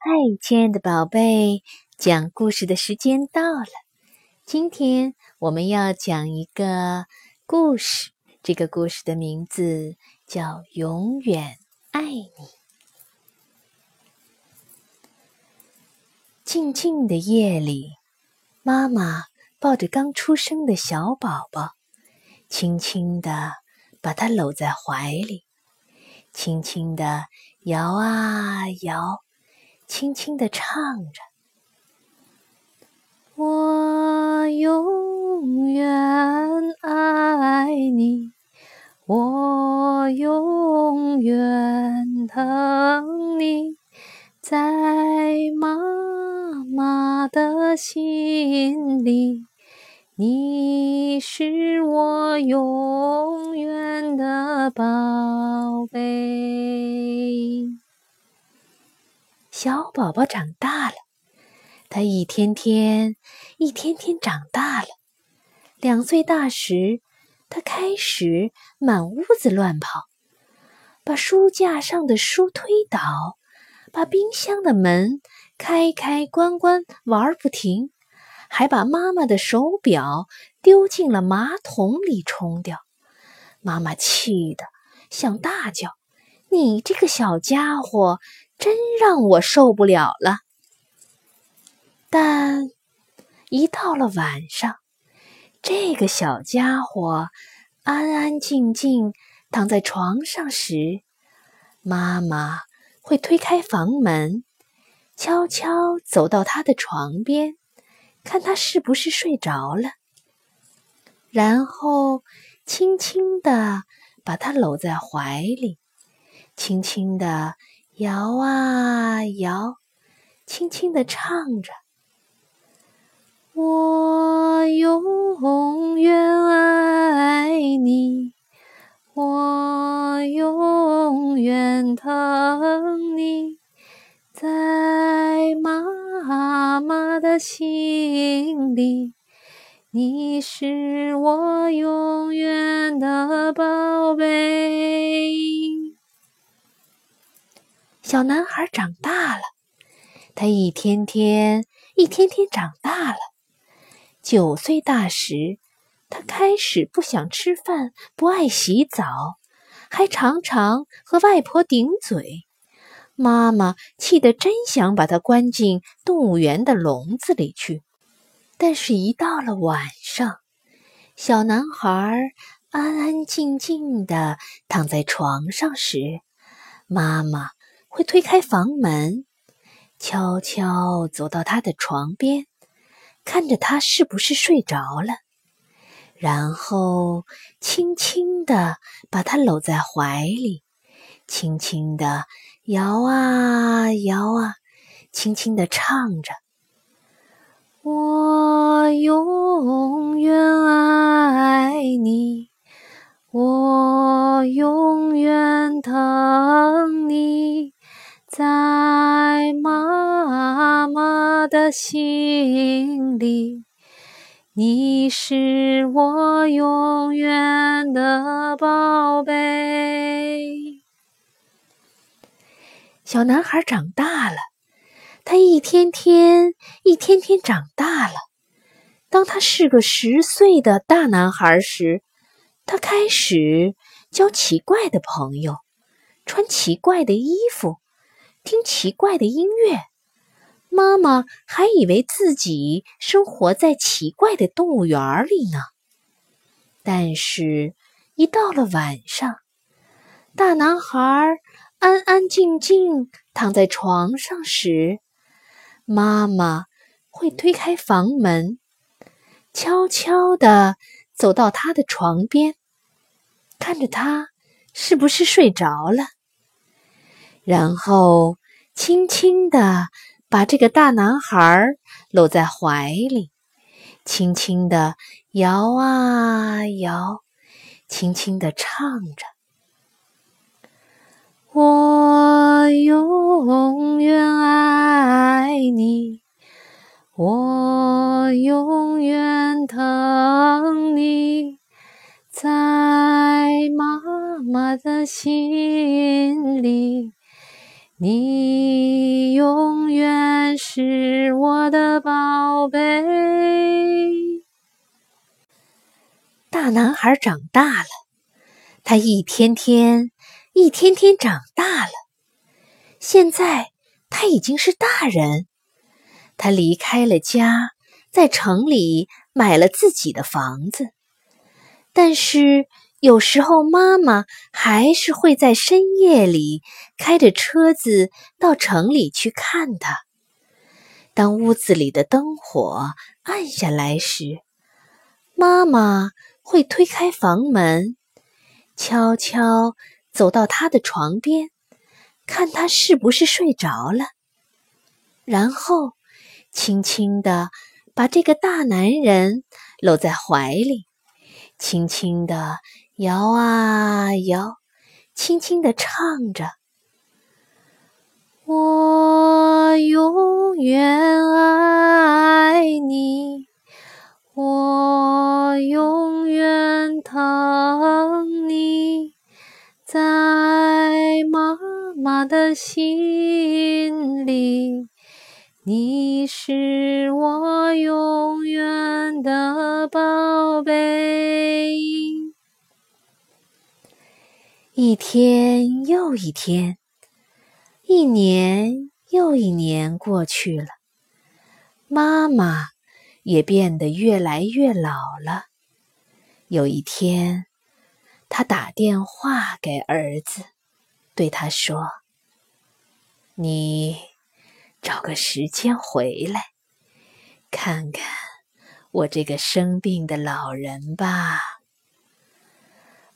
嗨，亲爱的宝贝，讲故事的时间到了。今天我们要讲一个故事，这个故事的名字叫《永远爱你》。静静的夜里，妈妈抱着刚出生的小宝宝，轻轻地把他搂在怀里，轻轻地摇啊摇。轻轻地唱着：“我永远爱你，我永远疼你，在妈妈的心里，你是我永远的宝贝。”小宝宝长大了，他一天天、一天天长大了。两岁大时，他开始满屋子乱跑，把书架上的书推倒，把冰箱的门开开关关玩不停，还把妈妈的手表丢进了马桶里冲掉。妈妈气得想大叫：“你这个小家伙！”真让我受不了了。但一到了晚上，这个小家伙安安静静躺在床上时，妈妈会推开房门，悄悄走到他的床边，看他是不是睡着了，然后轻轻地把他搂在怀里，轻轻地。摇啊摇，轻轻地唱着：“我永远爱你，我永远疼你，在妈妈的心里，你是我永远的宝贝。”小男孩长大了，他一天天一天天长大了。九岁大时，他开始不想吃饭，不爱洗澡，还常常和外婆顶嘴。妈妈气得真想把他关进动物园的笼子里去。但是，一到了晚上，小男孩安安静静地躺在床上时，妈妈。会推开房门，悄悄走到他的床边，看着他是不是睡着了，然后轻轻地把他搂在怀里，轻轻地摇啊摇啊，轻轻地唱着：“我永远爱你，我永远疼你。”在妈妈的心里，你是我永远的宝贝。小男孩长大了，他一天天一天天长大了。当他是个十岁的大男孩时，他开始交奇怪的朋友，穿奇怪的衣服。听奇怪的音乐，妈妈还以为自己生活在奇怪的动物园里呢。但是，一到了晚上，大男孩安安静静躺在床上时，妈妈会推开房门，悄悄地走到他的床边，看着他是不是睡着了。然后，轻轻地把这个大男孩搂在怀里，轻轻地摇啊摇，轻轻地唱着：“我永远爱你，我永远疼你，在妈妈的心里。”你永远。是我的宝贝。大男孩长大了，他一天天、一天天长大了。现在他已经是大人，他离开了家，在城里买了自己的房子。但是有时候，妈妈还是会在深夜里开着车子到城里去看他。当屋子里的灯火暗下来时，妈妈会推开房门，悄悄走到他的床边。看他是不是睡着了，然后轻轻地把这个大男人搂在怀里，轻轻地摇啊摇，轻轻地唱着：“我永远爱你，我永远疼你，在妈。”妈的心里，你是我永远的宝贝。一天又一天，一年又一年过去了，妈妈也变得越来越老了。有一天，她打电话给儿子。对他说：“你找个时间回来，看看我这个生病的老人吧。”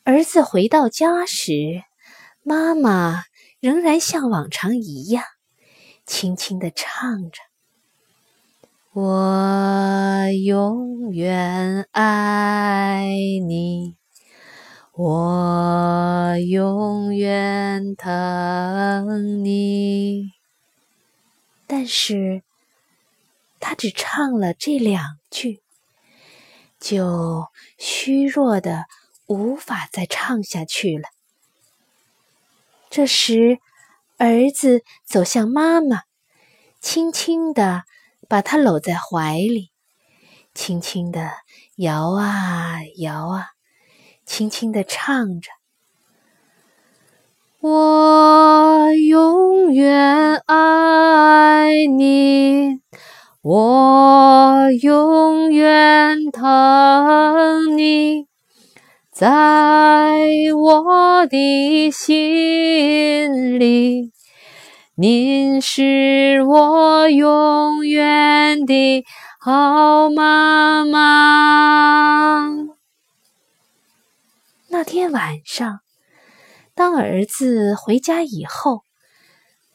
儿子回到家时，妈妈仍然像往常一样，轻轻地唱着：“我永远爱你。”我永远疼你，但是他只唱了这两句，就虚弱的无法再唱下去了。这时，儿子走向妈妈，轻轻的把她搂在怀里，轻轻的摇啊摇啊。轻轻地唱着：“我永远爱你，我永远疼你，在我的心里，您是我永远的好妈妈。”那天晚上，当儿子回家以后，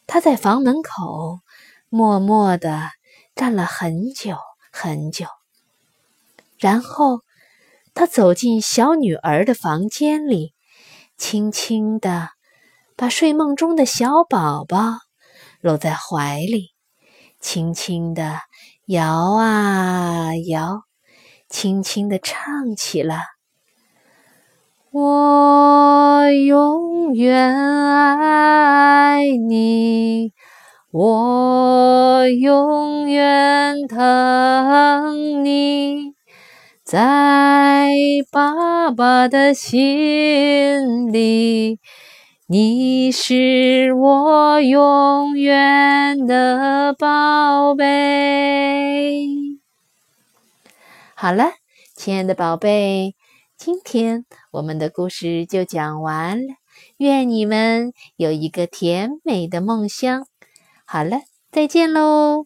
他在房门口默默的站了很久很久。然后，他走进小女儿的房间里，轻轻地把睡梦中的小宝宝搂在怀里，轻轻地摇啊摇，轻轻地唱起了。我永远爱你，我永远疼你，在爸爸的心里，你是我永远的宝贝。好了，亲爱的宝贝。今天我们的故事就讲完了，愿你们有一个甜美的梦乡。好了，再见喽。